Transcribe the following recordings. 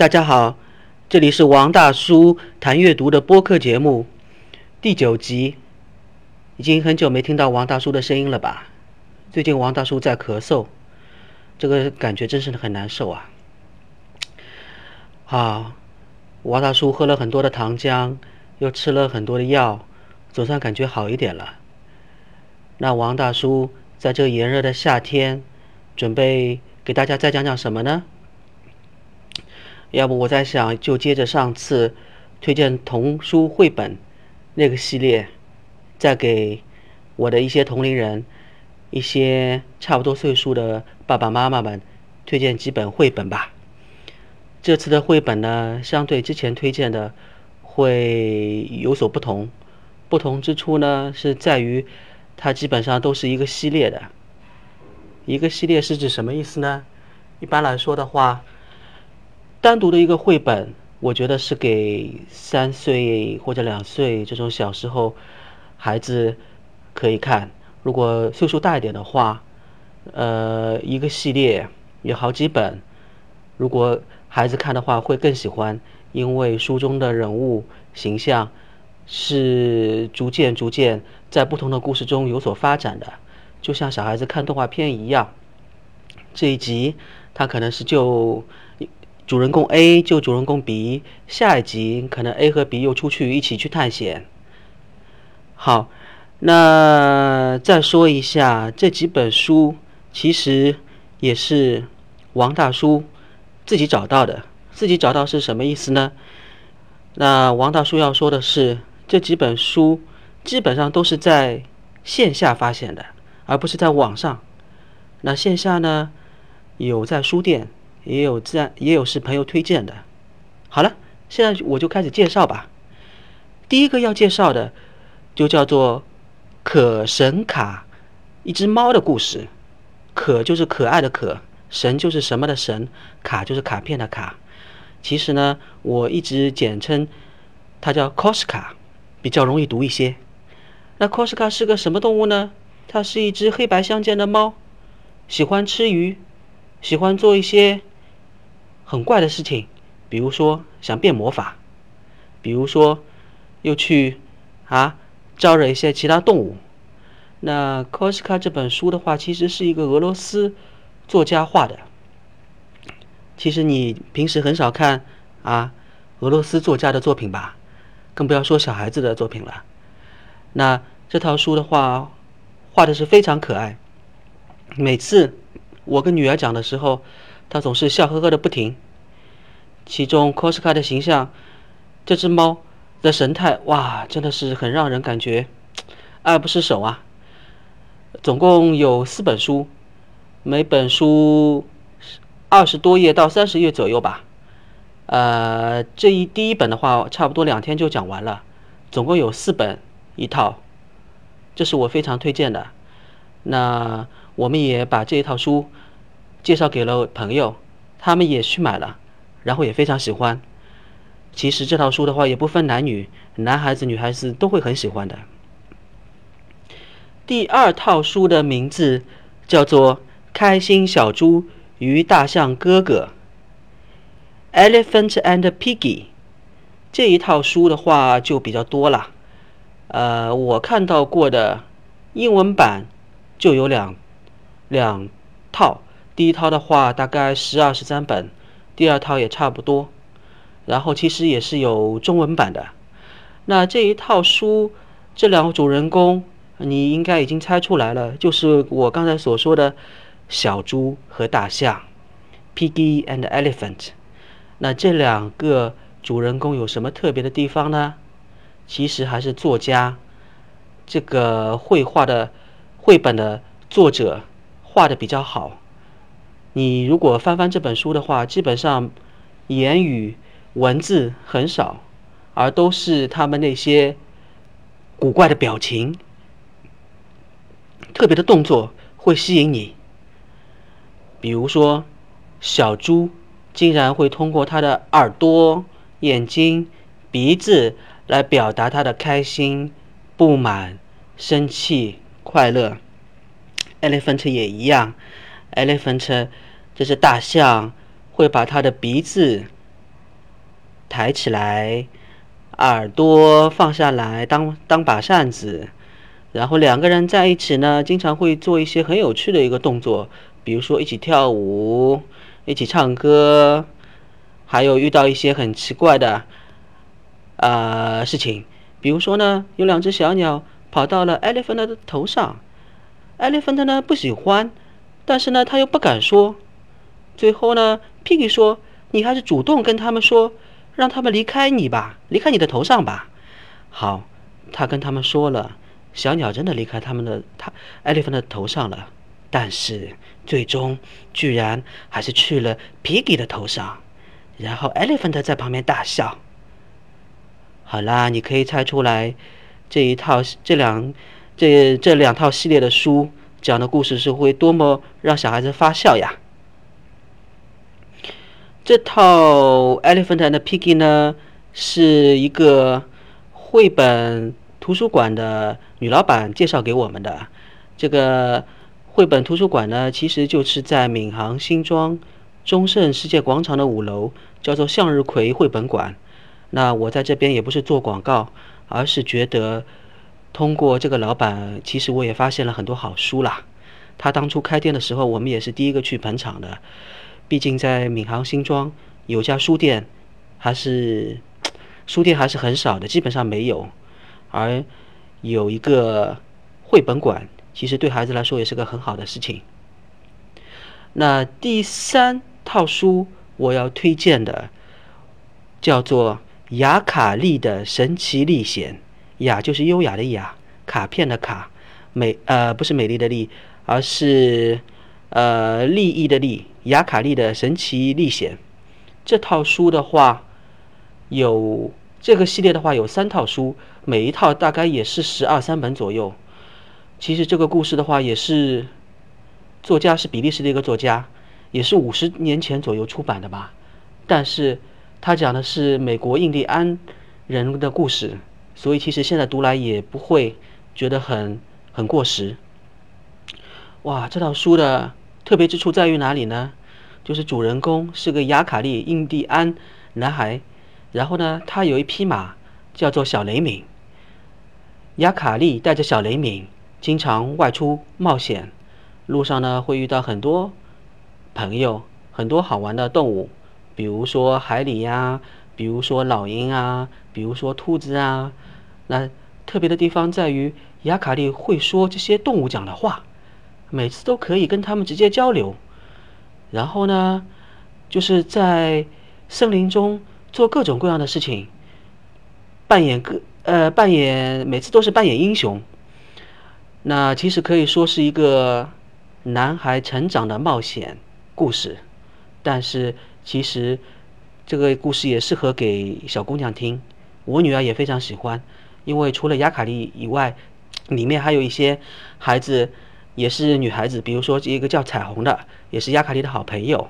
大家好，这里是王大叔谈阅读的播客节目第九集。已经很久没听到王大叔的声音了吧？最近王大叔在咳嗽，这个感觉真是很难受啊！好，王大叔喝了很多的糖浆，又吃了很多的药，总算感觉好一点了。那王大叔在这炎热的夏天，准备给大家再讲讲什么呢？要不我在想，就接着上次推荐童书绘本那个系列。再给我的一些同龄人、一些差不多岁数的爸爸妈妈们推荐几本绘本吧。这次的绘本呢，相对之前推荐的会有所不同。不同之处呢，是在于它基本上都是一个系列的。一个系列是指什么意思呢？一般来说的话，单独的一个绘本，我觉得是给三岁或者两岁这种小时候。孩子可以看，如果岁数大一点的话，呃，一个系列有好几本，如果孩子看的话会更喜欢，因为书中的人物形象是逐渐逐渐在不同的故事中有所发展的，就像小孩子看动画片一样。这一集他可能是就主人公 A 救主人公 B，下一集可能 A 和 B 又出去一起去探险。好，那再说一下这几本书，其实也是王大叔自己找到的。自己找到是什么意思呢？那王大叔要说的是，这几本书基本上都是在线下发现的，而不是在网上。那线下呢，有在书店，也有自然，也有是朋友推荐的。好了，现在我就开始介绍吧。第一个要介绍的。就叫做可神卡，一只猫的故事。可就是可爱的可，神就是什么的神，卡就是卡片的卡。其实呢，我一直简称它叫 cos 卡比较容易读一些。那 cos 卡是个什么动物呢？它是一只黑白相间的猫，喜欢吃鱼，喜欢做一些很怪的事情，比如说想变魔法，比如说又去啊。招惹一些其他动物。那《Koska》这本书的话，其实是一个俄罗斯作家画的。其实你平时很少看啊俄罗斯作家的作品吧，更不要说小孩子的作品了。那这套书的话，画的是非常可爱。每次我跟女儿讲的时候，他总是笑呵呵的不停。其中 Koska 的形象，这只猫。的神态哇，真的是很让人感觉爱不释手啊！总共有四本书，每本书二十多页到三十页左右吧。呃，这一第一本的话，差不多两天就讲完了。总共有四本一套，这是我非常推荐的。那我们也把这一套书介绍给了朋友，他们也去买了，然后也非常喜欢。其实这套书的话也不分男女，男孩子、女孩子都会很喜欢的。第二套书的名字叫做《开心小猪与大象哥哥》（Elephant and Piggy）。这一套书的话就比较多了，呃，我看到过的英文版就有两两套。第一套的话大概十二十三本，第二套也差不多。然后其实也是有中文版的。那这一套书，这两个主人公，你应该已经猜出来了，就是我刚才所说的小猪和大象，Piggy and Elephant。那这两个主人公有什么特别的地方呢？其实还是作家这个绘画的绘本的作者画的比较好。你如果翻翻这本书的话，基本上言语。文字很少，而都是他们那些古怪的表情、特别的动作会吸引你。比如说，小猪竟然会通过它的耳朵、眼睛、鼻子来表达它的开心、不满、生气、快乐。Elephant 也一样，Elephant 这是大象，会把它的鼻子。抬起来，耳朵放下来，当当把扇子。然后两个人在一起呢，经常会做一些很有趣的一个动作，比如说一起跳舞，一起唱歌，还有遇到一些很奇怪的呃事情，比如说呢，有两只小鸟跑到了 elephant 的头上，elephant 呢不喜欢，但是呢他又不敢说，最后呢，Piggy 说：“你还是主动跟他们说，让他们离开你吧，离开你的头上吧。”好，他跟他们说了。小鸟真的离开他们的他 elephant 的头上了，但是最终居然还是去了 piggy 的头上，然后 elephant 在旁边大笑。好啦，你可以猜出来这一套这两这这两套系列的书讲的故事是会多么让小孩子发笑呀？这套 elephant and piggy 呢是一个绘本。图书馆的女老板介绍给我们的这个绘本图书馆呢，其实就是在闵行新庄中盛世界广场的五楼，叫做向日葵绘本馆。那我在这边也不是做广告，而是觉得通过这个老板，其实我也发现了很多好书啦。他当初开店的时候，我们也是第一个去捧场的。毕竟在闵行新庄有家书店，还是书店还是很少的，基本上没有。而有一个绘本馆，其实对孩子来说也是个很好的事情。那第三套书我要推荐的叫做《雅卡利的神奇历险》，雅就是优雅的雅，卡片的卡，美呃不是美丽的丽，而是呃利益的利。雅卡利的神奇历险这套书的话，有这个系列的话有三套书。每一套大概也是十二三本左右。其实这个故事的话，也是作家是比利时的一个作家，也是五十年前左右出版的吧。但是他讲的是美国印第安人的故事，所以其实现在读来也不会觉得很很过时。哇，这套书的特别之处在于哪里呢？就是主人公是个亚卡利印第安男孩，然后呢，他有一匹马叫做小雷敏。雅卡利带着小雷敏经常外出冒险，路上呢会遇到很多朋友，很多好玩的动物，比如说海里呀，比如说老鹰啊，比如说兔子啊。那特别的地方在于，雅卡利会说这些动物讲的话，每次都可以跟他们直接交流。然后呢，就是在森林中做各种各样的事情，扮演各。呃，扮演每次都是扮演英雄，那其实可以说是一个男孩成长的冒险故事。但是其实这个故事也适合给小姑娘听，我女儿也非常喜欢，因为除了亚卡利以外，里面还有一些孩子也是女孩子，比如说一个叫彩虹的，也是亚卡利的好朋友。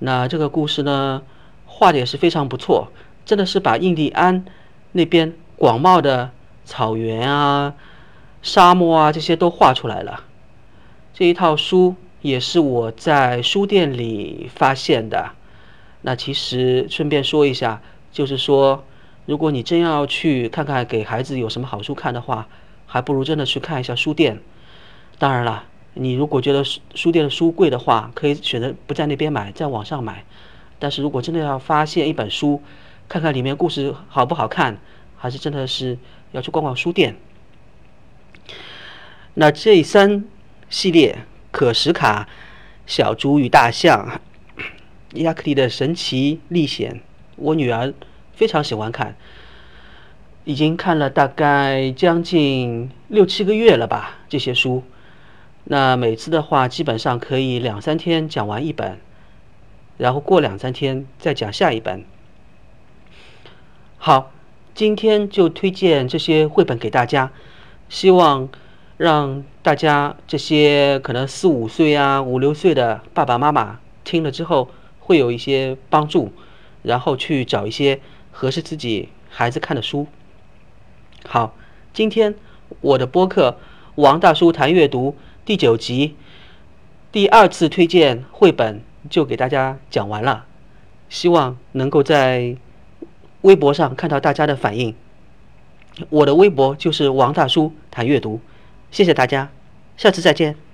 那这个故事呢，画的也是非常不错，真的是把印第安。那边广袤的草原啊、沙漠啊，这些都画出来了。这一套书也是我在书店里发现的。那其实顺便说一下，就是说，如果你真要去看看给孩子有什么好书看的话，还不如真的去看一下书店。当然了，你如果觉得书书店的书贵的话，可以选择不在那边买，在网上买。但是如果真的要发现一本书，看看里面故事好不好看，还是真的是要去逛逛书店。那这三系列可什卡、小猪与大象、亚克力的神奇历险，我女儿非常喜欢看，已经看了大概将近六七个月了吧。这些书，那每次的话基本上可以两三天讲完一本，然后过两三天再讲下一本。好，今天就推荐这些绘本给大家，希望让大家这些可能四五岁啊、五六岁的爸爸妈妈听了之后会有一些帮助，然后去找一些合适自己孩子看的书。好，今天我的播客《王大叔谈阅读》第九集第二次推荐绘本就给大家讲完了，希望能够在。微博上看到大家的反应。我的微博就是王大叔谈阅读，谢谢大家，下次再见。